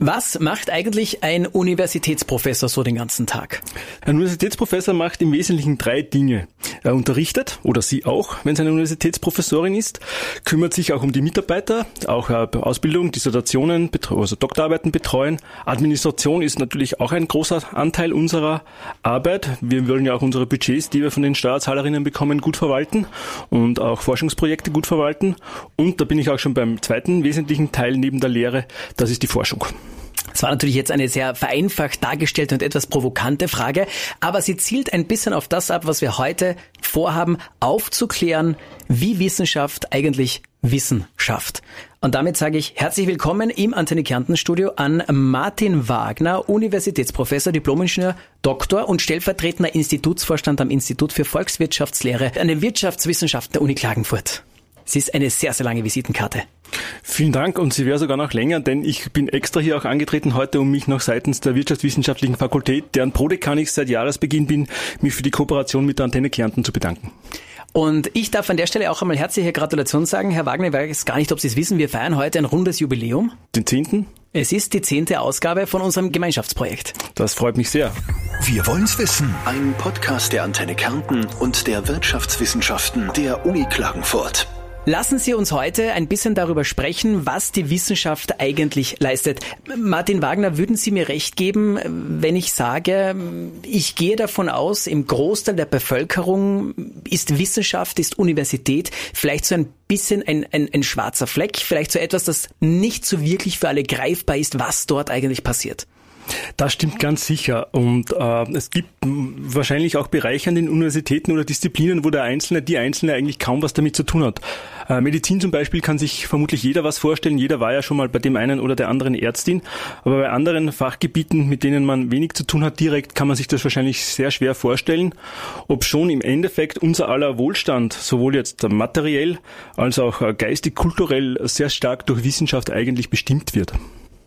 Was macht eigentlich ein Universitätsprofessor so den ganzen Tag? Ein Universitätsprofessor macht im Wesentlichen drei Dinge. Er unterrichtet, oder sie auch, wenn es eine Universitätsprofessorin ist, kümmert sich auch um die Mitarbeiter, auch Ausbildung, Dissertationen, also Doktorarbeiten betreuen. Administration ist natürlich auch ein großer Anteil unserer Arbeit. Wir wollen ja auch unsere Budgets, die wir von den Steuerzahlerinnen bekommen, gut verwalten und auch Forschungsprojekte gut verwalten. Und da bin ich auch schon beim zweiten wesentlichen Teil neben der Lehre, das ist die Forschung. Das war natürlich jetzt eine sehr vereinfacht dargestellte und etwas provokante Frage, aber sie zielt ein bisschen auf das ab, was wir heute vorhaben, aufzuklären, wie Wissenschaft eigentlich Wissen schafft. Und damit sage ich herzlich willkommen im Antenne Kärnten Studio an Martin Wagner, Universitätsprofessor, Diplomingenieur, Doktor und stellvertretender Institutsvorstand am Institut für Volkswirtschaftslehre an den Wirtschaftswissenschaften der Uni Klagenfurt. Sie ist eine sehr, sehr lange Visitenkarte. Vielen Dank und sie wäre sogar noch länger, denn ich bin extra hier auch angetreten heute, um mich noch seitens der Wirtschaftswissenschaftlichen Fakultät, deren Prodekan ich seit Jahresbeginn bin, mich für die Kooperation mit der Antenne Kärnten zu bedanken. Und ich darf an der Stelle auch einmal herzliche Gratulation sagen. Herr Wagner, ich weiß gar nicht, ob Sie es wissen, wir feiern heute ein rundes Jubiläum. Den zehnten? Es ist die zehnte Ausgabe von unserem Gemeinschaftsprojekt. Das freut mich sehr. Wir wollen's wissen. Ein Podcast der Antenne Kärnten und der Wirtschaftswissenschaften der Uni Klagenfurt. Lassen Sie uns heute ein bisschen darüber sprechen, was die Wissenschaft eigentlich leistet. Martin Wagner, würden Sie mir recht geben, wenn ich sage, ich gehe davon aus, im Großteil der Bevölkerung ist Wissenschaft, ist Universität vielleicht so ein bisschen ein, ein, ein schwarzer Fleck, vielleicht so etwas, das nicht so wirklich für alle greifbar ist, was dort eigentlich passiert. Das stimmt ganz sicher. Und äh, es gibt wahrscheinlich auch Bereiche an den Universitäten oder Disziplinen, wo der Einzelne, die Einzelne eigentlich kaum was damit zu tun hat. Äh, Medizin zum Beispiel kann sich vermutlich jeder was vorstellen. Jeder war ja schon mal bei dem einen oder der anderen Ärztin. Aber bei anderen Fachgebieten, mit denen man wenig zu tun hat direkt, kann man sich das wahrscheinlich sehr schwer vorstellen. Ob schon im Endeffekt unser aller Wohlstand, sowohl jetzt materiell als auch äh, geistig, kulturell, sehr stark durch Wissenschaft eigentlich bestimmt wird.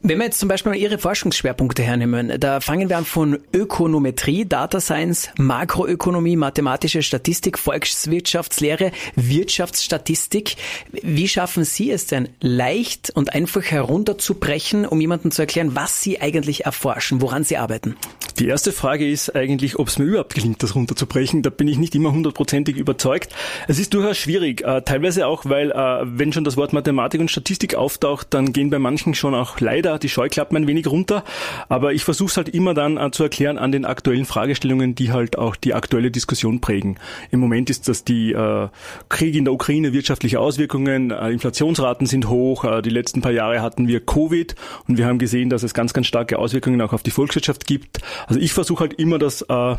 Wenn wir jetzt zum Beispiel mal Ihre Forschungsschwerpunkte hernehmen, da fangen wir an von Ökonometrie, Data Science, Makroökonomie, mathematische Statistik, Volkswirtschaftslehre, Wirtschaftsstatistik. Wie schaffen Sie es denn, leicht und einfach herunterzubrechen, um jemandem zu erklären, was Sie eigentlich erforschen, woran Sie arbeiten? Die erste Frage ist eigentlich, ob es mir überhaupt gelingt, das runterzubrechen. Da bin ich nicht immer hundertprozentig überzeugt. Es ist durchaus schwierig, äh, teilweise auch, weil äh, wenn schon das Wort Mathematik und Statistik auftaucht, dann gehen bei manchen schon auch leider wieder die Scheuklappen ein wenig runter. Aber ich versuche es halt immer dann äh, zu erklären an den aktuellen Fragestellungen, die halt auch die aktuelle Diskussion prägen. Im Moment ist das die äh, Krieg in der Ukraine, wirtschaftliche Auswirkungen, äh, Inflationsraten sind hoch. Äh, die letzten paar Jahre hatten wir Covid und wir haben gesehen, dass es ganz, ganz starke Auswirkungen auch auf die Volkswirtschaft gibt. Also ich versuche halt immer das äh,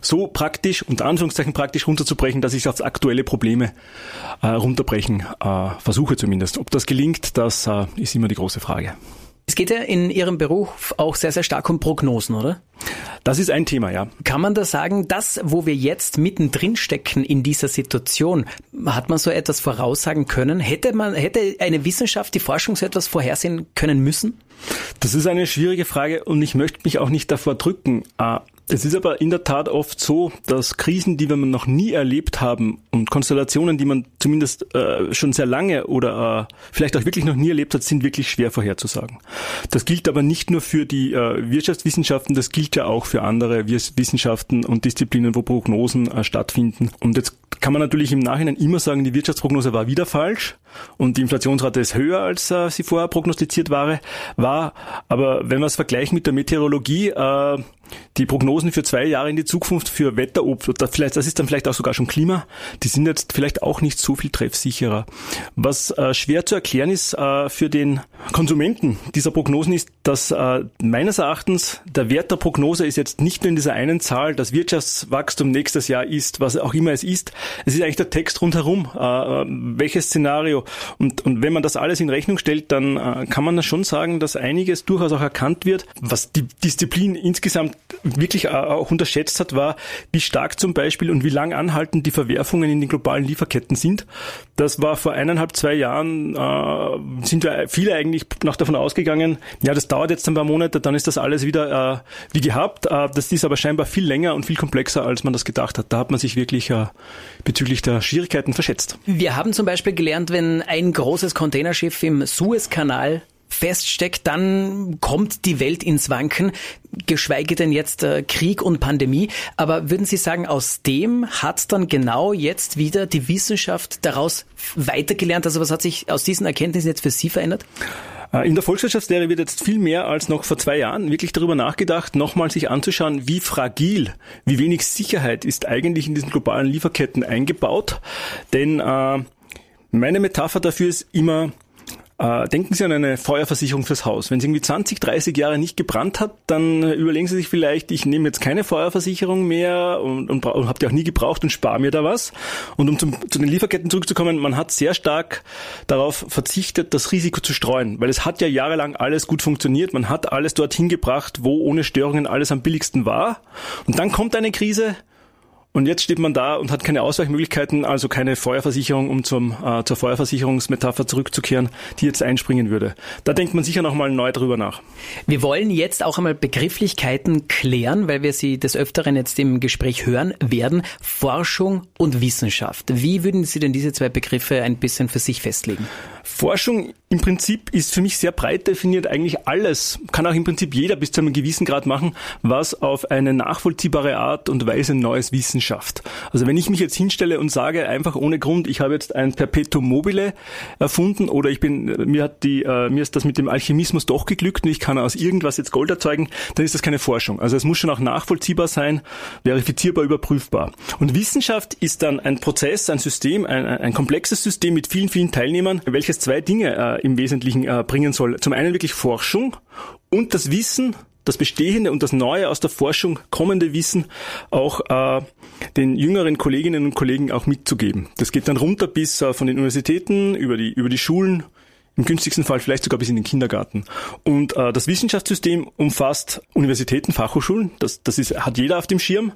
so praktisch, unter Anführungszeichen praktisch runterzubrechen, dass ich es auf aktuelle Probleme äh, runterbrechen äh, versuche zumindest. Ob das gelingt, das äh, ist immer die große Frage. Es geht ja in Ihrem Beruf auch sehr, sehr stark um Prognosen, oder? Das ist ein Thema, ja. Kann man da sagen, das, wo wir jetzt mittendrin stecken in dieser Situation, hat man so etwas voraussagen können? Hätte man, hätte eine Wissenschaft, die Forschung so etwas vorhersehen können müssen? Das ist eine schwierige Frage und ich möchte mich auch nicht davor drücken. Es ist aber in der Tat oft so, dass Krisen, die wir noch nie erlebt haben und Konstellationen, die man zumindest äh, schon sehr lange oder äh, vielleicht auch wirklich noch nie erlebt hat, sind wirklich schwer vorherzusagen. Das gilt aber nicht nur für die äh, Wirtschaftswissenschaften, das gilt ja auch für andere Wissenschaften und Disziplinen, wo Prognosen äh, stattfinden. Und jetzt kann man natürlich im Nachhinein immer sagen, die Wirtschaftsprognose war wieder falsch und die Inflationsrate ist höher, als äh, sie vorher prognostiziert war, war. Aber wenn wir es vergleichen mit der Meteorologie, äh, die Prognosen für zwei Jahre in die Zukunft für Wetter, vielleicht, das ist dann vielleicht auch sogar schon Klima, die sind jetzt vielleicht auch nicht so viel treffsicherer. Was äh, schwer zu erklären ist äh, für den Konsumenten dieser Prognosen ist, dass äh, meines Erachtens der Wert der Prognose ist jetzt nicht nur in dieser einen Zahl, das Wirtschaftswachstum nächstes Jahr ist, was auch immer es ist. Es ist eigentlich der Text rundherum, äh, welches Szenario. Und, und wenn man das alles in Rechnung stellt, dann äh, kann man schon sagen, dass einiges durchaus auch erkannt wird, was die Disziplin insgesamt wirklich auch unterschätzt hat, war, wie stark zum Beispiel und wie lang anhaltend die Verwerfungen in den globalen Lieferketten sind. Das war vor eineinhalb, zwei Jahren, äh, sind wir viele eigentlich noch davon ausgegangen, ja, das dauert jetzt ein paar Monate, dann ist das alles wieder äh, wie gehabt. Äh, das ist aber scheinbar viel länger und viel komplexer, als man das gedacht hat. Da hat man sich wirklich äh, bezüglich der Schwierigkeiten verschätzt. Wir haben zum Beispiel gelernt, wenn ein großes Containerschiff im Suezkanal feststeckt, dann kommt die Welt ins Wanken, geschweige denn jetzt äh, Krieg und Pandemie. Aber würden Sie sagen, aus dem hat dann genau jetzt wieder die Wissenschaft daraus weitergelernt? Also was hat sich aus diesen Erkenntnissen jetzt für Sie verändert? Äh, in der Volkswirtschaftslehre wird jetzt viel mehr als noch vor zwei Jahren wirklich darüber nachgedacht, nochmal sich anzuschauen, wie fragil, wie wenig Sicherheit ist eigentlich in diesen globalen Lieferketten eingebaut. Denn äh, meine Metapher dafür ist immer, äh, denken Sie an eine Feuerversicherung fürs Haus. Wenn es irgendwie 20, 30 Jahre nicht gebrannt hat, dann überlegen Sie sich vielleicht, ich nehme jetzt keine Feuerversicherung mehr und, und, und habe die auch nie gebraucht und spare mir da was. Und um zum, zu den Lieferketten zurückzukommen, man hat sehr stark darauf verzichtet, das Risiko zu streuen, weil es hat ja jahrelang alles gut funktioniert. Man hat alles dorthin gebracht, wo ohne Störungen alles am billigsten war. Und dann kommt eine Krise, und jetzt steht man da und hat keine Ausweichmöglichkeiten, also keine Feuerversicherung, um zum, äh, zur Feuerversicherungsmetapher zurückzukehren, die jetzt einspringen würde. Da denkt man sicher nochmal neu drüber nach. Wir wollen jetzt auch einmal Begrifflichkeiten klären, weil wir sie des Öfteren jetzt im Gespräch hören werden. Forschung und Wissenschaft. Wie würden Sie denn diese zwei Begriffe ein bisschen für sich festlegen? Forschung im Prinzip ist für mich sehr breit definiert. Eigentlich alles kann auch im Prinzip jeder bis zu einem gewissen Grad machen, was auf eine nachvollziehbare Art und Weise neues Wissen schafft. Also wenn ich mich jetzt hinstelle und sage einfach ohne Grund, ich habe jetzt ein Perpetuum mobile erfunden oder ich bin mir hat die äh, mir ist das mit dem Alchemismus doch geglückt und ich kann aus irgendwas jetzt Gold erzeugen, dann ist das keine Forschung. Also es muss schon auch nachvollziehbar sein, verifizierbar, überprüfbar. Und Wissenschaft ist dann ein Prozess, ein System, ein, ein komplexes System mit vielen vielen Teilnehmern, welches zwei Dinge äh, im Wesentlichen äh, bringen soll. Zum einen wirklich Forschung und das Wissen, das bestehende und das neue aus der Forschung kommende Wissen auch äh, den jüngeren Kolleginnen und Kollegen auch mitzugeben. Das geht dann runter bis äh, von den Universitäten über die über die Schulen im günstigsten Fall vielleicht sogar bis in den Kindergarten. Und äh, das Wissenschaftssystem umfasst Universitäten, Fachhochschulen, das, das ist, hat jeder auf dem Schirm.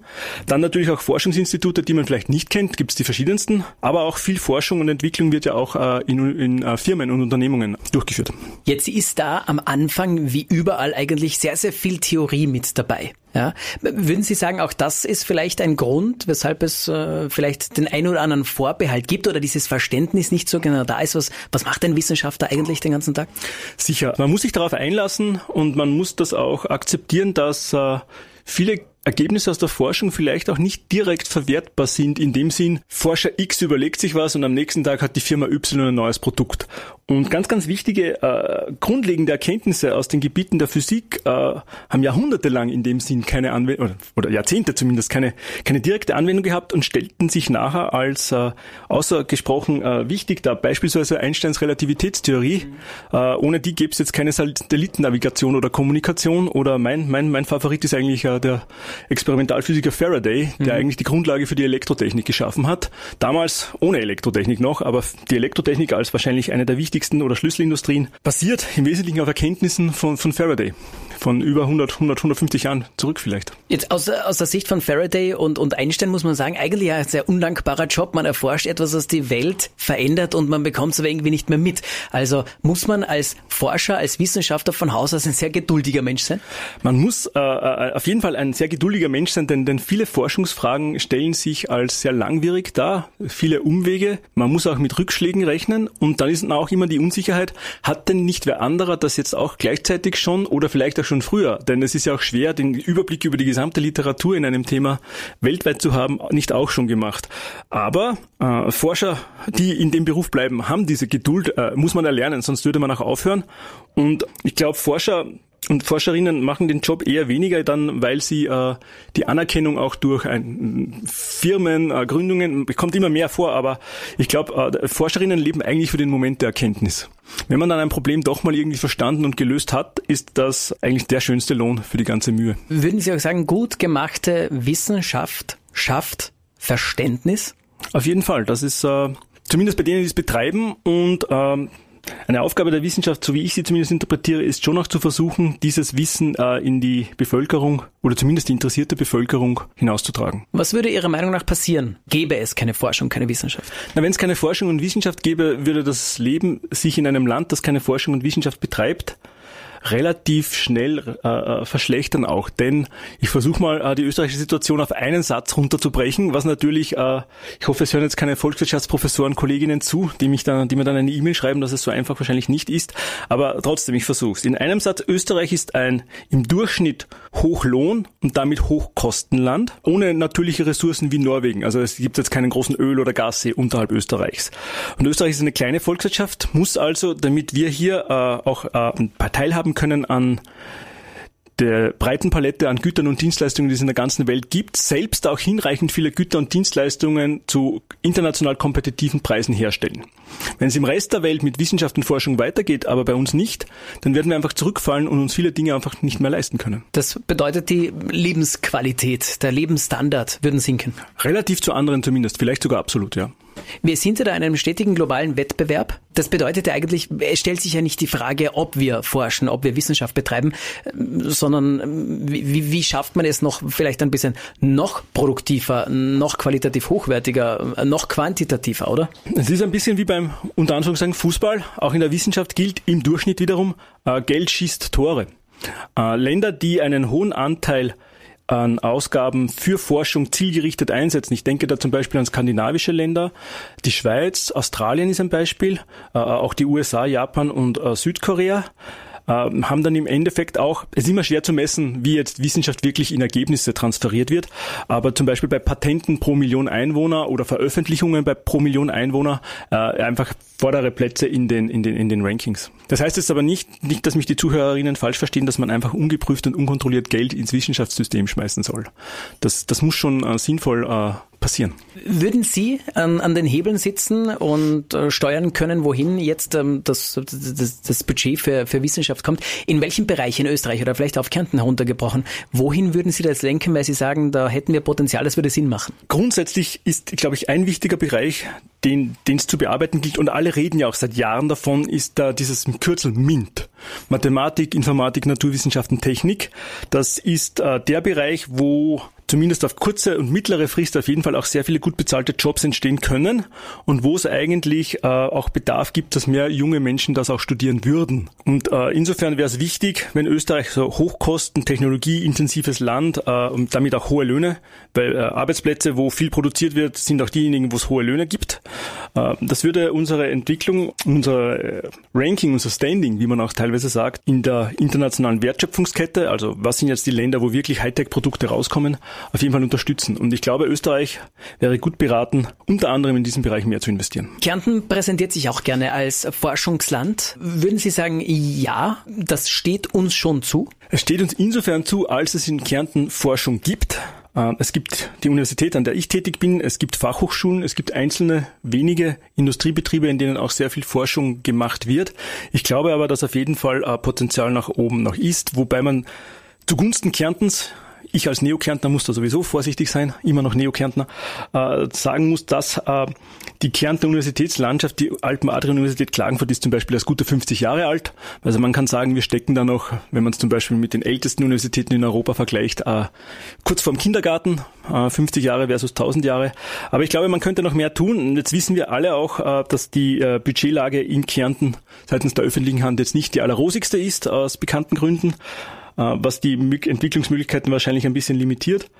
Dann natürlich auch Forschungsinstitute, die man vielleicht nicht kennt, gibt es die verschiedensten. Aber auch viel Forschung und Entwicklung wird ja auch äh, in, in äh, Firmen und Unternehmungen durchgeführt. Jetzt ist da am Anfang wie überall eigentlich sehr, sehr viel Theorie mit dabei. Ja, würden Sie sagen, auch das ist vielleicht ein Grund, weshalb es äh, vielleicht den ein oder anderen Vorbehalt gibt oder dieses Verständnis nicht so genau da ist? Was, was macht ein Wissenschaftler eigentlich den ganzen Tag? Sicher, man muss sich darauf einlassen und man muss das auch akzeptieren, dass äh, viele Ergebnisse aus der Forschung vielleicht auch nicht direkt verwertbar sind, in dem Sinn, Forscher X überlegt sich was und am nächsten Tag hat die Firma Y ein neues Produkt. Und ganz, ganz wichtige, äh, grundlegende Erkenntnisse aus den Gebieten der Physik äh, haben jahrhundertelang in dem Sinn keine Anwendung, oder, oder, Jahrzehnte zumindest, keine, keine direkte Anwendung gehabt und stellten sich nachher als äh, außergesprochen äh, wichtig dar. Beispielsweise Einsteins Relativitätstheorie. Mhm. Äh, ohne die gäbe es jetzt keine Satellitennavigation oder Kommunikation. Oder mein, mein, mein Favorit ist eigentlich äh, der Experimentalphysiker Faraday, der mhm. eigentlich die Grundlage für die Elektrotechnik geschaffen hat. Damals ohne Elektrotechnik noch, aber die Elektrotechnik als wahrscheinlich eine der wichtigsten oder Schlüsselindustrien basiert im Wesentlichen auf Erkenntnissen von, von Faraday von über 100, 100, 150 Jahren zurück vielleicht. Jetzt aus, aus der Sicht von Faraday und, und Einstein muss man sagen, eigentlich ein sehr undankbarer Job. Man erforscht etwas, was die Welt verändert und man bekommt es aber irgendwie nicht mehr mit. Also muss man als Forscher, als Wissenschaftler von Haus aus ein sehr geduldiger Mensch sein? Man muss äh, äh, auf jeden Fall ein sehr geduldiger Mensch sein, denn, denn viele Forschungsfragen stellen sich als sehr langwierig dar, viele Umwege. Man muss auch mit Rückschlägen rechnen und dann ist auch immer die Unsicherheit, hat denn nicht wer anderer das jetzt auch gleichzeitig schon oder vielleicht auch schon früher, denn es ist ja auch schwer, den Überblick über die gesamte Literatur in einem Thema weltweit zu haben, nicht auch schon gemacht. Aber äh, Forscher, die in dem Beruf bleiben, haben diese Geduld, äh, muss man erlernen, sonst würde man auch aufhören. Und ich glaube, Forscher und Forscherinnen machen den Job eher weniger dann, weil sie äh, die Anerkennung auch durch ein, Firmen, äh, Gründungen, kommt immer mehr vor, aber ich glaube, äh, Forscherinnen leben eigentlich für den Moment der Erkenntnis. Wenn man dann ein Problem doch mal irgendwie verstanden und gelöst hat, ist das eigentlich der schönste Lohn für die ganze Mühe. Würden Sie auch sagen, gut gemachte Wissenschaft schafft Verständnis? Auf jeden Fall. Das ist äh, zumindest bei denen, die es betreiben und ähm, eine Aufgabe der Wissenschaft, so wie ich sie zumindest interpretiere, ist schon auch zu versuchen, dieses Wissen äh, in die Bevölkerung oder zumindest die interessierte Bevölkerung hinauszutragen. Was würde Ihrer Meinung nach passieren, gäbe es keine Forschung, keine Wissenschaft? Na, wenn es keine Forschung und Wissenschaft gäbe, würde das Leben sich in einem Land, das keine Forschung und Wissenschaft betreibt, relativ schnell äh, äh, verschlechtern auch. Denn ich versuche mal äh, die österreichische Situation auf einen Satz runterzubrechen, was natürlich, äh, ich hoffe, es hören jetzt keine Volkswirtschaftsprofessoren, Kolleginnen zu, die mich dann, die mir dann eine E-Mail schreiben, dass es so einfach wahrscheinlich nicht ist. Aber trotzdem, ich versuche es. In einem Satz, Österreich ist ein im Durchschnitt Hochlohn und damit Hochkostenland, ohne natürliche Ressourcen wie Norwegen. Also es gibt jetzt keinen großen Öl- oder Gassee unterhalb Österreichs. Und Österreich ist eine kleine Volkswirtschaft, muss also, damit wir hier äh, auch äh, teilhaben können an der breiten Palette an Gütern und Dienstleistungen, die es in der ganzen Welt gibt, selbst auch hinreichend viele Güter und Dienstleistungen zu international kompetitiven Preisen herstellen. Wenn es im Rest der Welt mit Wissenschaft und Forschung weitergeht, aber bei uns nicht, dann werden wir einfach zurückfallen und uns viele Dinge einfach nicht mehr leisten können. Das bedeutet, die Lebensqualität, der Lebensstandard würden sinken. Relativ zu anderen zumindest, vielleicht sogar absolut, ja. Wir sind ja da in einem stetigen globalen Wettbewerb. Das bedeutet ja eigentlich, es stellt sich ja nicht die Frage, ob wir forschen, ob wir Wissenschaft betreiben, sondern wie, wie schafft man es noch vielleicht ein bisschen noch produktiver, noch qualitativ hochwertiger, noch quantitativer, oder? Es ist ein bisschen wie beim unter Anführungszeichen Fußball. Auch in der Wissenschaft gilt im Durchschnitt wiederum, äh, Geld schießt Tore. Äh, Länder, die einen hohen Anteil an Ausgaben für Forschung zielgerichtet einsetzen. Ich denke da zum Beispiel an skandinavische Länder, die Schweiz, Australien ist ein Beispiel, äh, auch die USA, Japan und äh, Südkorea äh, haben dann im Endeffekt auch, es ist immer schwer zu messen, wie jetzt Wissenschaft wirklich in Ergebnisse transferiert wird, aber zum Beispiel bei Patenten pro Million Einwohner oder Veröffentlichungen bei pro Million Einwohner äh, einfach vordere Plätze in den, in den, in den Rankings. Das heißt jetzt aber nicht, nicht, dass mich die Zuhörerinnen falsch verstehen, dass man einfach ungeprüft und unkontrolliert Geld ins Wissenschaftssystem schmeißen soll. Das, das muss schon äh, sinnvoll äh, passieren. Würden Sie an, an den Hebeln sitzen und äh, steuern können, wohin jetzt ähm, das, das, das Budget für, für Wissenschaft kommt? In welchem Bereich in Österreich oder vielleicht auf Kärnten heruntergebrochen? Wohin würden Sie das lenken, weil Sie sagen, da hätten wir Potenzial, das würde Sinn machen? Grundsätzlich ist, glaube ich, ein wichtiger Bereich, den den es zu bearbeiten gilt, und alle reden ja auch seit Jahren davon, ist da dieses Kürzel MINT. Mathematik, Informatik, Naturwissenschaften, Technik. Das ist äh, der Bereich, wo zumindest auf kurze und mittlere Frist auf jeden Fall auch sehr viele gut bezahlte Jobs entstehen können und wo es eigentlich äh, auch Bedarf gibt, dass mehr junge Menschen das auch studieren würden. Und äh, insofern wäre es wichtig, wenn Österreich so Hochkosten, technologieintensives Land äh, und damit auch hohe Löhne, weil äh, Arbeitsplätze, wo viel produziert wird, sind auch diejenigen, wo es hohe Löhne gibt. Äh, das würde unsere Entwicklung, unser äh, Ranking, unser Standing, wie man auch teilweise sagt, in der internationalen Wertschöpfungskette, also was sind jetzt die Länder, wo wirklich Hightech-Produkte rauskommen, auf jeden Fall unterstützen. Und ich glaube, Österreich wäre gut beraten, unter anderem in diesem Bereich mehr zu investieren. Kärnten präsentiert sich auch gerne als Forschungsland. Würden Sie sagen, ja, das steht uns schon zu? Es steht uns insofern zu, als es in Kärnten Forschung gibt. Äh, es gibt die Universität, an der ich tätig bin, es gibt Fachhochschulen, es gibt einzelne wenige Industriebetriebe, in denen auch sehr viel Forschung gemacht wird. Ich glaube aber, dass auf jeden Fall äh, Potenzial nach oben noch ist, wobei man zugunsten Kärntens ich als Neokärntner muss da sowieso vorsichtig sein, immer noch Neokärntner, äh, sagen muss, dass äh, die Kärntner Universitätslandschaft, die Alpen-Adria-Universität Klagenfurt ist zum Beispiel erst gute 50 Jahre alt. Also man kann sagen, wir stecken da noch, wenn man es zum Beispiel mit den ältesten Universitäten in Europa vergleicht, äh, kurz vorm Kindergarten, äh, 50 Jahre versus 1000 Jahre. Aber ich glaube, man könnte noch mehr tun. Jetzt wissen wir alle auch, äh, dass die äh, Budgetlage in Kärnten seitens der öffentlichen Hand jetzt nicht die allerrosigste ist, aus bekannten Gründen. Äh, was die Entwicklungsmöglichkeiten wahrscheinlich ein bisschen limitiert.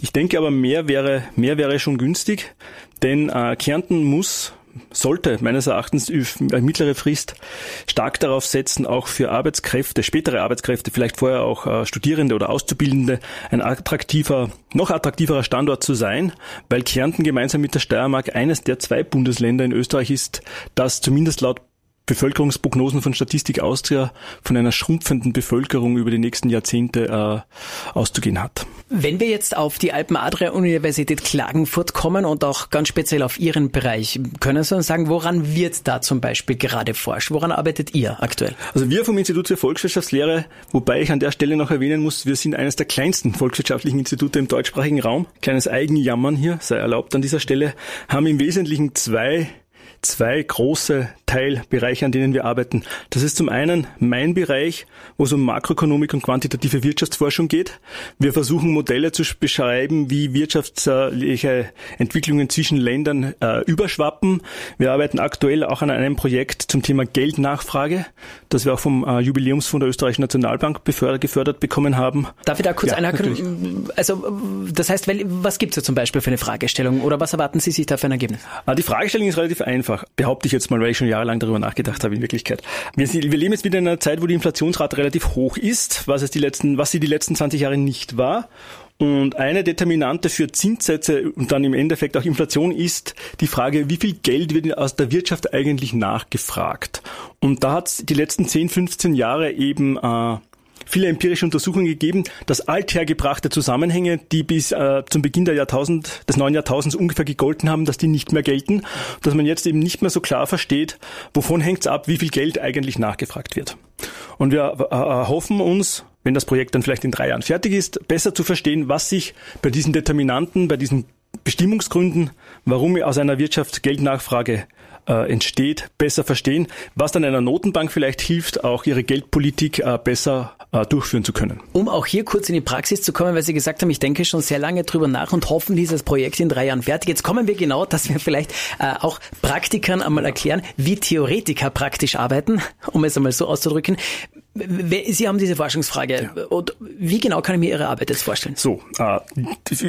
Ich denke aber, mehr wäre, mehr wäre schon günstig, denn äh, Kärnten muss sollte meines Erachtens eine mittlere Frist stark darauf setzen, auch für Arbeitskräfte, spätere Arbeitskräfte, vielleicht vorher auch äh, Studierende oder Auszubildende, ein attraktiver, noch attraktiverer Standort zu sein, weil Kärnten gemeinsam mit der Steiermark eines der zwei Bundesländer in Österreich ist, das zumindest laut Bevölkerungsprognosen von Statistik Austria von einer schrumpfenden Bevölkerung über die nächsten Jahrzehnte äh, auszugehen hat. Wenn wir jetzt auf die Alpen-Adria-Universität Klagenfurt kommen und auch ganz speziell auf Ihren Bereich, können Sie uns sagen, woran wird da zum Beispiel gerade forscht? Woran arbeitet ihr aktuell? Also wir vom Institut für Volkswirtschaftslehre, wobei ich an der Stelle noch erwähnen muss, wir sind eines der kleinsten volkswirtschaftlichen Institute im deutschsprachigen Raum. Kleines Eigenjammern hier, sei erlaubt an dieser Stelle, haben im Wesentlichen zwei zwei große Teilbereiche, an denen wir arbeiten. Das ist zum einen mein Bereich, wo es um Makroökonomik und quantitative Wirtschaftsforschung geht. Wir versuchen Modelle zu beschreiben, wie wirtschaftliche Entwicklungen zwischen Ländern äh, überschwappen. Wir arbeiten aktuell auch an einem Projekt zum Thema Geldnachfrage, das wir auch vom äh, Jubiläumsfonds der Österreichischen Nationalbank befördert, gefördert bekommen haben. Darf ich da kurz ja, einhaken? Also das heißt, was gibt es da zum Beispiel für eine Fragestellung oder was erwarten Sie sich da für ein Ergebnis? Ah, die Fragestellung ist relativ einfach, behaupte ich jetzt mal, weil ich schon jahrelang darüber nachgedacht habe in Wirklichkeit. Wir, wir leben jetzt wieder in einer Zeit, wo die Inflationsrate relativ hoch ist, was, es die letzten, was sie die letzten 20 Jahre nicht war. Und eine Determinante für Zinssätze und dann im Endeffekt auch Inflation ist die Frage, wie viel Geld wird aus der Wirtschaft eigentlich nachgefragt? Und da hat es die letzten 10, 15 Jahre eben äh, viele empirische Untersuchungen gegeben, dass althergebrachte Zusammenhänge, die bis äh, zum Beginn der Jahrtausend, des neuen Jahrtausends ungefähr gegolten haben, dass die nicht mehr gelten, dass man jetzt eben nicht mehr so klar versteht, wovon hängt es ab, wie viel Geld eigentlich nachgefragt wird. Und wir äh, hoffen uns, wenn das Projekt dann vielleicht in drei Jahren fertig ist, besser zu verstehen, was sich bei diesen Determinanten, bei diesen Bestimmungsgründen, warum aus einer Wirtschaft Geldnachfrage äh, entsteht, besser verstehen, was dann einer Notenbank vielleicht hilft, auch ihre Geldpolitik äh, besser äh, durchführen zu können. Um auch hier kurz in die Praxis zu kommen, weil Sie gesagt haben, ich denke schon sehr lange drüber nach und hoffen, dieses Projekt in drei Jahren fertig. Jetzt kommen wir genau, dass wir vielleicht äh, auch Praktikern einmal erklären, wie Theoretiker praktisch arbeiten, um es einmal so auszudrücken. Sie haben diese Forschungsfrage. Ja. Und wie genau kann ich mir Ihre Arbeit jetzt vorstellen? So, äh,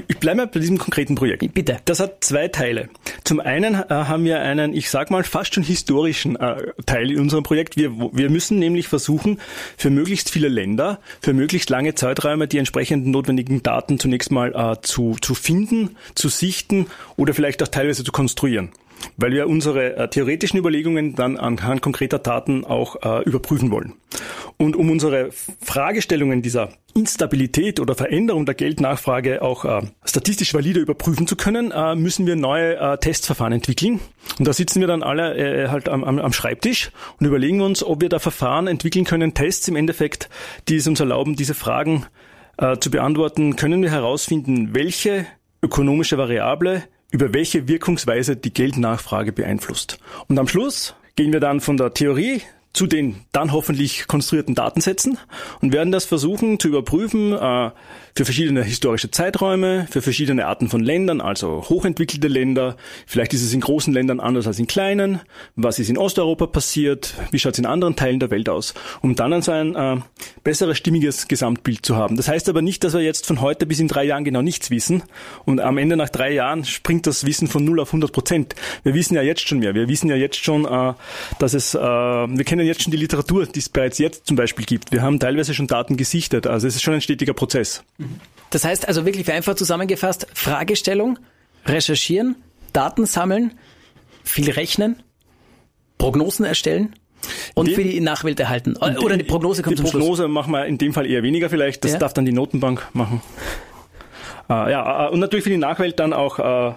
ich bleibe mal bei diesem konkreten Projekt. Bitte. Das hat zwei Teile. Zum einen äh, haben wir einen, ich sag mal, fast schon historischen äh, Teil in unserem Projekt. Wir, wir müssen nämlich versuchen, für möglichst viele Länder, für möglichst lange Zeiträume die entsprechenden notwendigen Daten zunächst mal äh, zu, zu finden, zu sichten oder vielleicht auch teilweise zu konstruieren weil wir unsere äh, theoretischen Überlegungen dann anhand konkreter Daten auch äh, überprüfen wollen. Und um unsere Fragestellungen dieser Instabilität oder Veränderung der Geldnachfrage auch äh, statistisch valide überprüfen zu können, äh, müssen wir neue äh, Testverfahren entwickeln. Und da sitzen wir dann alle äh, halt am, am, Schreibtisch und überlegen uns, ob wir da Verfahren entwickeln können, Tests im Endeffekt, die es uns erlauben, diese Fragen äh, zu beantworten. Können wir herausfinden, welche ökonomische Variable über welche Wirkungsweise die Geldnachfrage beeinflusst. Und am Schluss gehen wir dann von der Theorie zu den dann hoffentlich konstruierten Datensätzen und werden das versuchen zu überprüfen äh, für verschiedene historische Zeiträume, für verschiedene Arten von Ländern, also hochentwickelte Länder. Vielleicht ist es in großen Ländern anders als in kleinen. Was ist in Osteuropa passiert? Wie schaut es in anderen Teilen der Welt aus? Um dann also ein äh, besseres, stimmiges Gesamtbild zu haben. Das heißt aber nicht, dass wir jetzt von heute bis in drei Jahren genau nichts wissen und am Ende nach drei Jahren springt das Wissen von 0 auf 100 Prozent. Wir wissen ja jetzt schon mehr. Wir wissen ja jetzt schon, äh, dass es, äh, wir kennen jetzt schon die Literatur, die es bereits jetzt zum Beispiel gibt. Wir haben teilweise schon Daten gesichtet. Also es ist schon ein stetiger Prozess. Das heißt also wirklich vereinfacht zusammengefasst, Fragestellung, recherchieren, Daten sammeln, viel rechnen, Prognosen erstellen und den, für die Nachwelt erhalten. Oder die Prognose kommt die zum Prognose Schluss. machen wir in dem Fall eher weniger vielleicht. Das ja. darf dann die Notenbank machen. Äh, ja, äh, und natürlich für die Nachwelt dann auch äh,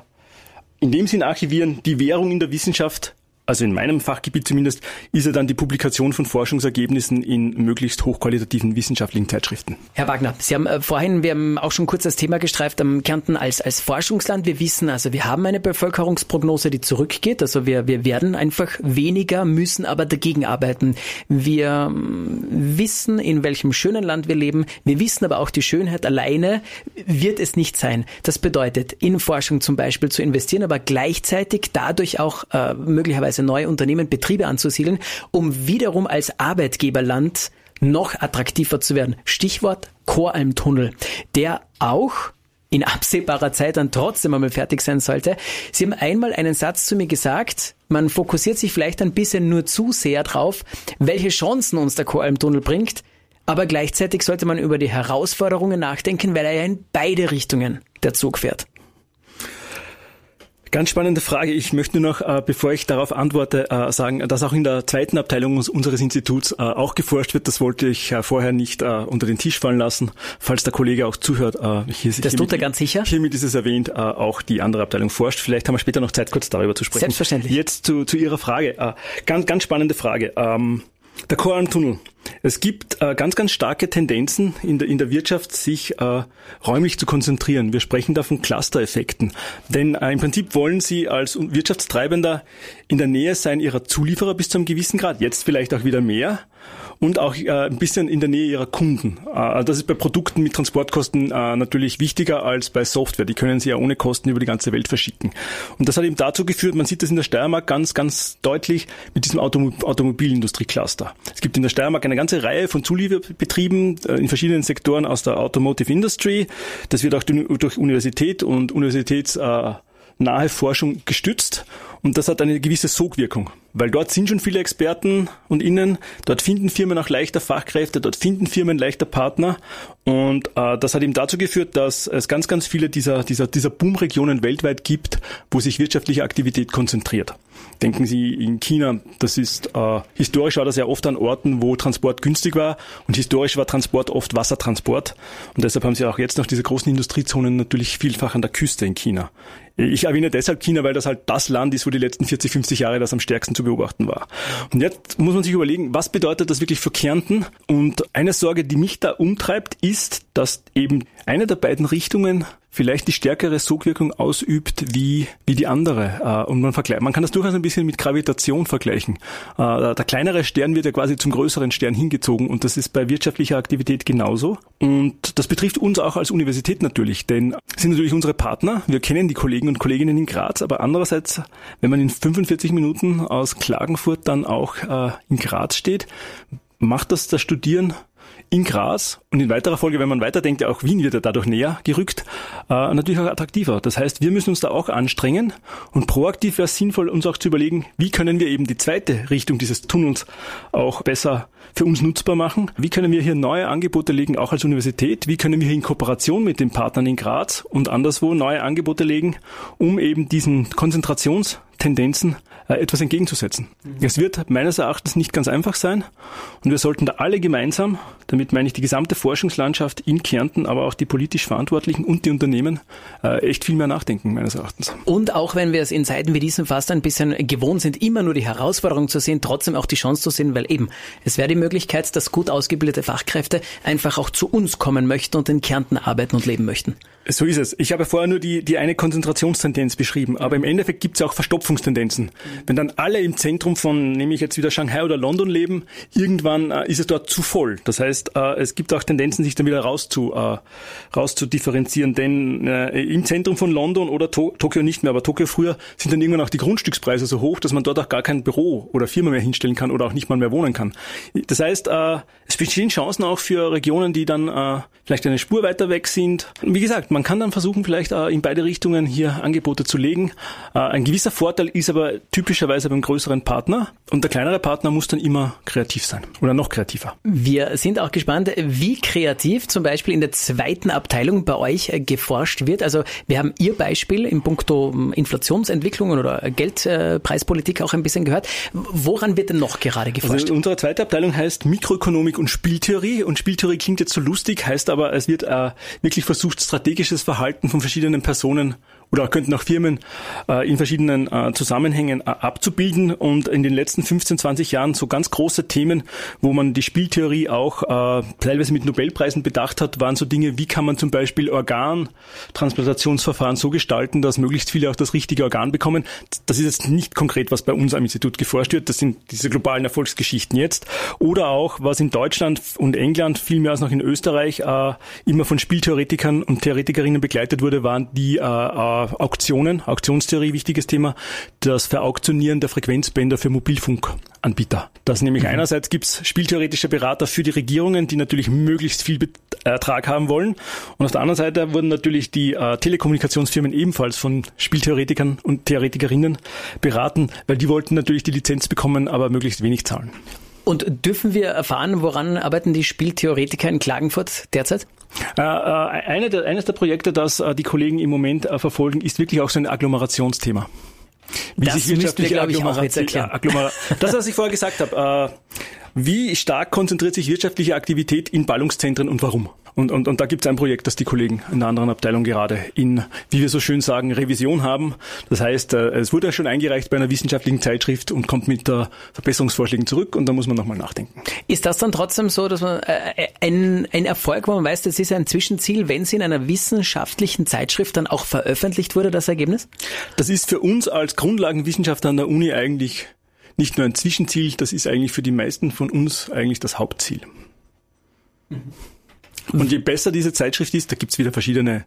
in dem Sinn archivieren, die Währung in der Wissenschaft also in meinem Fachgebiet zumindest, ist ja dann die Publikation von Forschungsergebnissen in möglichst hochqualitativen wissenschaftlichen Zeitschriften. Herr Wagner, Sie haben äh, vorhin, wir haben auch schon kurz das Thema gestreift, am Kärnten als, als Forschungsland. Wir wissen also, wir haben eine Bevölkerungsprognose, die zurückgeht. Also wir, wir werden einfach weniger, müssen aber dagegen arbeiten. Wir ähm, wissen, in welchem schönen Land wir leben. Wir wissen aber auch, die Schönheit alleine wird es nicht sein. Das bedeutet, in Forschung zum Beispiel zu investieren, aber gleichzeitig dadurch auch äh, möglicherweise beziehungsweise neue Unternehmen, Betriebe anzusiedeln, um wiederum als Arbeitgeberland noch attraktiver zu werden. Stichwort Choralmtunnel, der auch in absehbarer Zeit dann trotzdem einmal fertig sein sollte. Sie haben einmal einen Satz zu mir gesagt, man fokussiert sich vielleicht ein bisschen nur zu sehr drauf, welche Chancen uns der Choralmtunnel bringt, aber gleichzeitig sollte man über die Herausforderungen nachdenken, weil er ja in beide Richtungen der Zug fährt. Ganz spannende Frage. Ich möchte nur noch, äh, bevor ich darauf antworte, äh, sagen, dass auch in der zweiten Abteilung unseres Instituts äh, auch geforscht wird. Das wollte ich vorher nicht unter den Tisch fallen lassen, falls der Kollege auch zuhört. Hier, das tut er ganz sicher. Hiermit ist es erwähnt, auch die andere Abteilung forscht. Vielleicht haben wir später noch Zeit, kurz darüber zu sprechen. Selbstverständlich. Jetzt zu, zu Ihrer Frage. Ganz, ganz spannende Frage. Ähm, der Koralmtunnel Es gibt äh, ganz, ganz starke Tendenzen in der, in der Wirtschaft, sich äh, räumlich zu konzentrieren. Wir sprechen da von Cluster-Effekten. Denn äh, im Prinzip wollen Sie als Wirtschaftstreibender in der Nähe sein Ihrer Zulieferer bis zu einem gewissen Grad. Jetzt vielleicht auch wieder mehr und auch äh, ein bisschen in der Nähe ihrer Kunden. Äh, das ist bei Produkten mit Transportkosten äh, natürlich wichtiger als bei Software. Die können sie ja ohne Kosten über die ganze Welt verschicken. Und das hat eben dazu geführt, man sieht das in der Steiermark ganz, ganz deutlich mit diesem Autom Automobilindustrie-Cluster. Es gibt in der Steiermark eine ganze Reihe von Zulieferbetrieben äh, in verschiedenen Sektoren aus der Automotive Industry. Das wird auch durch Universität und Universitäts äh, Forschung gestützt und das hat eine gewisse Sogwirkung, weil dort sind schon viele Experten und Innen, dort finden Firmen auch leichter Fachkräfte, dort finden Firmen leichter Partner und äh, das hat eben dazu geführt, dass es ganz, ganz viele dieser, dieser, dieser Boomregionen weltweit gibt, wo sich wirtschaftliche Aktivität konzentriert. Denken Sie in China, das ist äh, historisch war das ja oft an Orten, wo Transport günstig war und historisch war Transport oft Wassertransport und deshalb haben Sie auch jetzt noch diese großen Industriezonen natürlich vielfach an der Küste in China. Ich erwähne deshalb China, weil das halt das Land ist, wo die letzten 40, 50 Jahre das am stärksten zu beobachten war. Und jetzt muss man sich überlegen, was bedeutet das wirklich für Kärnten? Und eine Sorge, die mich da umtreibt, ist, dass eben eine der beiden Richtungen vielleicht die stärkere Sogwirkung ausübt wie, wie die andere. Äh, und man vergleicht, man kann das durchaus ein bisschen mit Gravitation vergleichen. Äh, der kleinere Stern wird ja quasi zum größeren Stern hingezogen und das ist bei wirtschaftlicher Aktivität genauso. Und das betrifft uns auch als Universität natürlich, denn sind natürlich unsere Partner. Wir kennen die Kollegen und Kolleginnen in Graz, aber andererseits, wenn man in 45 Minuten aus Klagenfurt dann auch äh, in Graz steht, macht das das Studieren in Graz und in weiterer Folge, wenn man weiterdenkt, ja auch Wien wird ja dadurch näher gerückt, äh, natürlich auch attraktiver. Das heißt, wir müssen uns da auch anstrengen und proaktiv wäre es sinnvoll, uns auch zu überlegen, wie können wir eben die zweite Richtung dieses Tunnels auch besser für uns nutzbar machen? Wie können wir hier neue Angebote legen, auch als Universität? Wie können wir hier in Kooperation mit den Partnern in Graz und anderswo neue Angebote legen, um eben diesen Konzentrationstendenzen äh, etwas entgegenzusetzen. Mhm. Es wird meines Erachtens nicht ganz einfach sein und wir sollten da alle gemeinsam, damit meine ich die gesamte Forschungslandschaft in Kärnten, aber auch die politisch Verantwortlichen und die Unternehmen, äh, echt viel mehr nachdenken, meines Erachtens. Und auch wenn wir es in Zeiten wie diesen fast ein bisschen gewohnt sind, immer nur die Herausforderung zu sehen, trotzdem auch die Chance zu sehen, weil eben, es wäre die Möglichkeit, dass gut ausgebildete Fachkräfte einfach auch zu uns kommen möchten und in Kärnten arbeiten und leben möchten. So ist es. Ich habe vorher nur die, die eine Konzentrationstendenz beschrieben, aber im Endeffekt gibt es auch Verstopfungstendenzen. Wenn dann alle im Zentrum von, nehme ich jetzt wieder Shanghai oder London leben, irgendwann äh, ist es dort zu voll. Das heißt, äh, es gibt auch Tendenzen, sich dann wieder raus zu, äh, raus zu differenzieren, denn äh, im Zentrum von London oder to Tokio nicht mehr, aber Tokio früher sind dann irgendwann auch die Grundstückspreise so hoch, dass man dort auch gar kein Büro oder Firma mehr hinstellen kann oder auch nicht mal mehr wohnen kann. Das heißt, äh, es bestehen Chancen auch für Regionen, die dann äh, vielleicht eine Spur weiter weg sind. Wie gesagt, man kann dann versuchen, vielleicht äh, in beide Richtungen hier Angebote zu legen. Äh, ein gewisser Vorteil ist aber typischerweise beim größeren Partner und der kleinere Partner muss dann immer kreativ sein oder noch kreativer. Wir sind auch gespannt, wie kreativ zum Beispiel in der zweiten Abteilung bei euch äh, geforscht wird. Also wir haben Ihr Beispiel im Punkto ähm, Inflationsentwicklungen oder Geldpreispolitik auch ein bisschen gehört. Woran wird denn noch gerade geforscht? Also unsere zweite Abteilung heißt Mikroökonomik und Spieltheorie und Spieltheorie klingt jetzt so lustig, heißt aber, es wird äh, wirklich versucht, strategisches Verhalten von verschiedenen Personen oder könnten auch Firmen äh, in verschiedenen äh, Zusammenhängen äh, abzubilden und in den letzten 15, 20 Jahren so ganz große Themen, wo man die Spieltheorie auch äh, teilweise mit Nobelpreisen bedacht hat, waren so Dinge, wie kann man zum Beispiel Organtransplantationsverfahren so gestalten, dass möglichst viele auch das richtige Organ bekommen. Das ist jetzt nicht konkret, was bei uns am Institut geforscht wird, das sind diese globalen Erfolgsgeschichten jetzt. Oder auch, was in Deutschland und England viel mehr als noch in Österreich äh, immer von Spieltheoretikern und Theoretikerinnen begleitet wurde, waren die äh, äh Auktionen, Auktionstheorie, wichtiges Thema, das Verauktionieren der Frequenzbänder für Mobilfunkanbieter. Das nämlich mhm. einerseits gibt's spieltheoretische Berater für die Regierungen, die natürlich möglichst viel Ertrag haben wollen. Und auf der anderen Seite wurden natürlich die äh, Telekommunikationsfirmen ebenfalls von Spieltheoretikern und Theoretikerinnen beraten, weil die wollten natürlich die Lizenz bekommen, aber möglichst wenig zahlen. Und dürfen wir erfahren, woran arbeiten die Spieltheoretiker in Klagenfurt derzeit? Äh, äh, eine der, eines der Projekte, das äh, die Kollegen im Moment äh, verfolgen, ist wirklich auch so ein Agglomerationsthema. Wie das sich wirtschaftliche wir, ich, auch jetzt erklären. Agglomer das, was ich vorher gesagt habe. Äh, Wie stark konzentriert sich wirtschaftliche Aktivität in Ballungszentren und warum? Und, und, und da gibt es ein Projekt, das die Kollegen in einer anderen Abteilung gerade in, wie wir so schön sagen, Revision haben. Das heißt, äh, es wurde ja schon eingereicht bei einer wissenschaftlichen Zeitschrift und kommt mit äh, Verbesserungsvorschlägen zurück und da muss man nochmal nachdenken. Ist das dann trotzdem so, dass man äh, ein, ein Erfolg, wo man weiß, das ist ein Zwischenziel, wenn es in einer wissenschaftlichen Zeitschrift dann auch veröffentlicht wurde, das Ergebnis? Das ist für uns als Grundlagenwissenschaftler an der Uni eigentlich nicht nur ein Zwischenziel, das ist eigentlich für die meisten von uns eigentlich das Hauptziel. Mhm. Und je besser diese Zeitschrift ist, da gibt's wieder verschiedene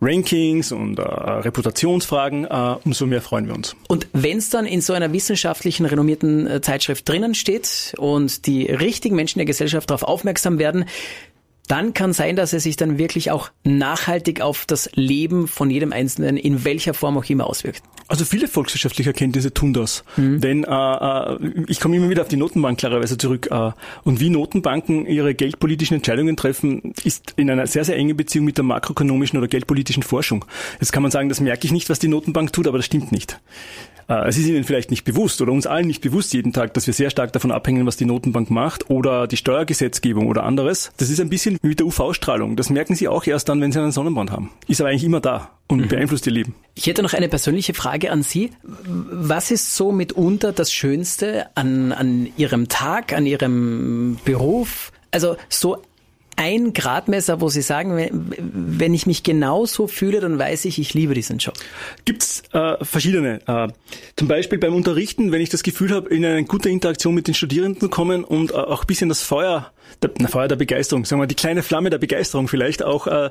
Rankings und äh, Reputationsfragen, äh, umso mehr freuen wir uns. Und wenn es dann in so einer wissenschaftlichen, renommierten äh, Zeitschrift drinnen steht und die richtigen Menschen der Gesellschaft darauf aufmerksam werden, dann kann sein, dass es sich dann wirklich auch nachhaltig auf das Leben von jedem Einzelnen in welcher Form auch immer auswirkt. Also viele volkswirtschaftliche Erkenntnisse tun das. Mhm. Denn äh, äh, ich komme immer wieder auf die Notenbank klarerweise zurück. Äh, und wie Notenbanken ihre geldpolitischen Entscheidungen treffen, ist in einer sehr, sehr engen Beziehung mit der makroökonomischen oder geldpolitischen Forschung. Jetzt kann man sagen, das merke ich nicht, was die Notenbank tut, aber das stimmt nicht. Äh, es ist Ihnen vielleicht nicht bewusst oder uns allen nicht bewusst jeden Tag, dass wir sehr stark davon abhängen, was die Notenbank macht oder die Steuergesetzgebung oder anderes. Das ist ein bisschen wie mit der UV-Strahlung. Das merken Sie auch erst dann, wenn Sie einen Sonnenbrand haben. Ist aber eigentlich immer da und mhm. beeinflusst Ihr Leben. Ich hätte noch eine persönliche Frage an Sie. Was ist so mitunter das Schönste an, an Ihrem Tag, an Ihrem Beruf? Also so ein Gradmesser, wo Sie sagen, wenn ich mich genauso fühle, dann weiß ich, ich liebe diesen Job? Gibt's äh, verschiedene. Äh, zum Beispiel beim Unterrichten, wenn ich das Gefühl habe, in eine gute Interaktion mit den Studierenden zu kommen und äh, auch bisschen das Feuer der, na, Feuer der Begeisterung, sagen wir die kleine Flamme der Begeisterung vielleicht auch äh,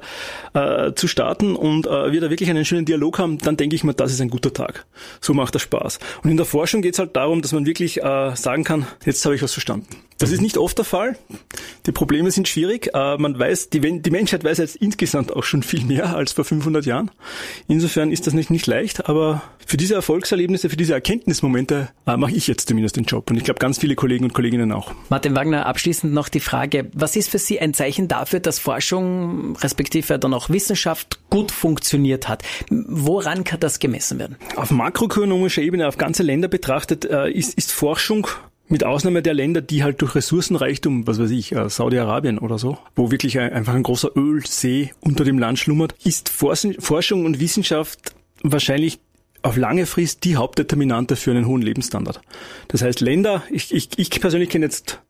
äh, zu starten und äh, wir da wirklich einen schönen Dialog haben, dann denke ich mir, das ist ein guter Tag. So macht das Spaß. Und in der Forschung geht es halt darum, dass man wirklich äh, sagen kann, jetzt habe ich was verstanden. Das ist nicht oft der Fall. Die Probleme sind schwierig. Äh, man weiß, die, die Menschheit weiß jetzt insgesamt auch schon viel mehr als vor 500 Jahren. Insofern ist das nicht, nicht leicht, aber für diese Erfolgserlebnisse, für diese Erkenntnismomente äh, mache ich jetzt zumindest den Job. Und ich glaube, ganz viele Kollegen und Kolleginnen auch. Martin Wagner, abschließend noch die Frage, was ist für Sie ein Zeichen dafür, dass Forschung, respektive dann auch Wissenschaft gut funktioniert hat? Woran kann das gemessen werden? Auf makroökonomischer Ebene, auf ganze Länder betrachtet, äh, ist, ist Forschung mit Ausnahme der Länder, die halt durch Ressourcenreichtum, was weiß ich, äh, Saudi-Arabien oder so, wo wirklich einfach ein großer Ölsee unter dem Land schlummert, ist Forschung und Wissenschaft wahrscheinlich auf lange Frist die Hauptdeterminante für einen hohen Lebensstandard. Das heißt, Länder, ich, ich, ich persönlich kenne jetzt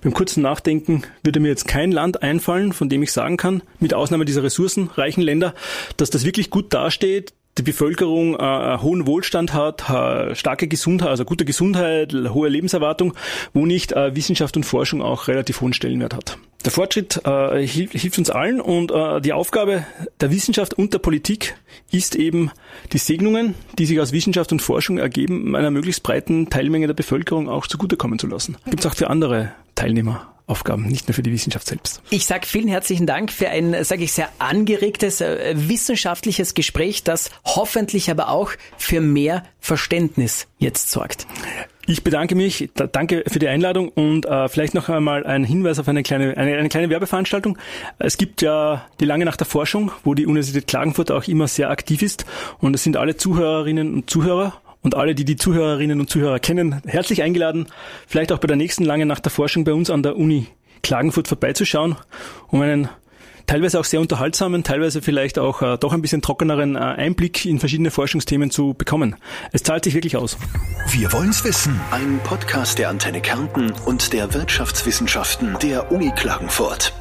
beim kurzen Nachdenken würde mir jetzt kein Land einfallen, von dem ich sagen kann, mit Ausnahme dieser ressourcenreichen Länder, dass das wirklich gut dasteht, die Bevölkerung äh, hohen Wohlstand hat, äh, starke Gesundheit, also gute Gesundheit, hohe Lebenserwartung, wo nicht äh, Wissenschaft und Forschung auch relativ hohen Stellenwert hat. Der Fortschritt äh, hilft, hilft uns allen und äh, die Aufgabe der Wissenschaft und der Politik ist eben die Segnungen, die sich aus Wissenschaft und Forschung ergeben, einer möglichst breiten Teilmenge der Bevölkerung auch zugutekommen zu lassen. Gibt es auch für andere Teilnehmer Aufgaben, nicht nur für die Wissenschaft selbst. Ich sage vielen herzlichen Dank für ein, sage ich, sehr angeregtes äh, wissenschaftliches Gespräch, das hoffentlich aber auch für mehr Verständnis jetzt sorgt. Ich bedanke mich, danke für die Einladung und äh, vielleicht noch einmal ein Hinweis auf eine kleine, eine, eine kleine Werbeveranstaltung. Es gibt ja die Lange Nacht der Forschung, wo die Universität Klagenfurt auch immer sehr aktiv ist und es sind alle Zuhörerinnen und Zuhörer und alle, die die Zuhörerinnen und Zuhörer kennen, herzlich eingeladen, vielleicht auch bei der nächsten Lange Nacht der Forschung bei uns an der Uni Klagenfurt vorbeizuschauen, um einen teilweise auch sehr unterhaltsamen, teilweise vielleicht auch äh, doch ein bisschen trockeneren äh, Einblick in verschiedene Forschungsthemen zu bekommen. Es zahlt sich wirklich aus. Wir wollen's wissen. Ein Podcast der Antenne Kärnten und der Wirtschaftswissenschaften der Uni Klagenfurt.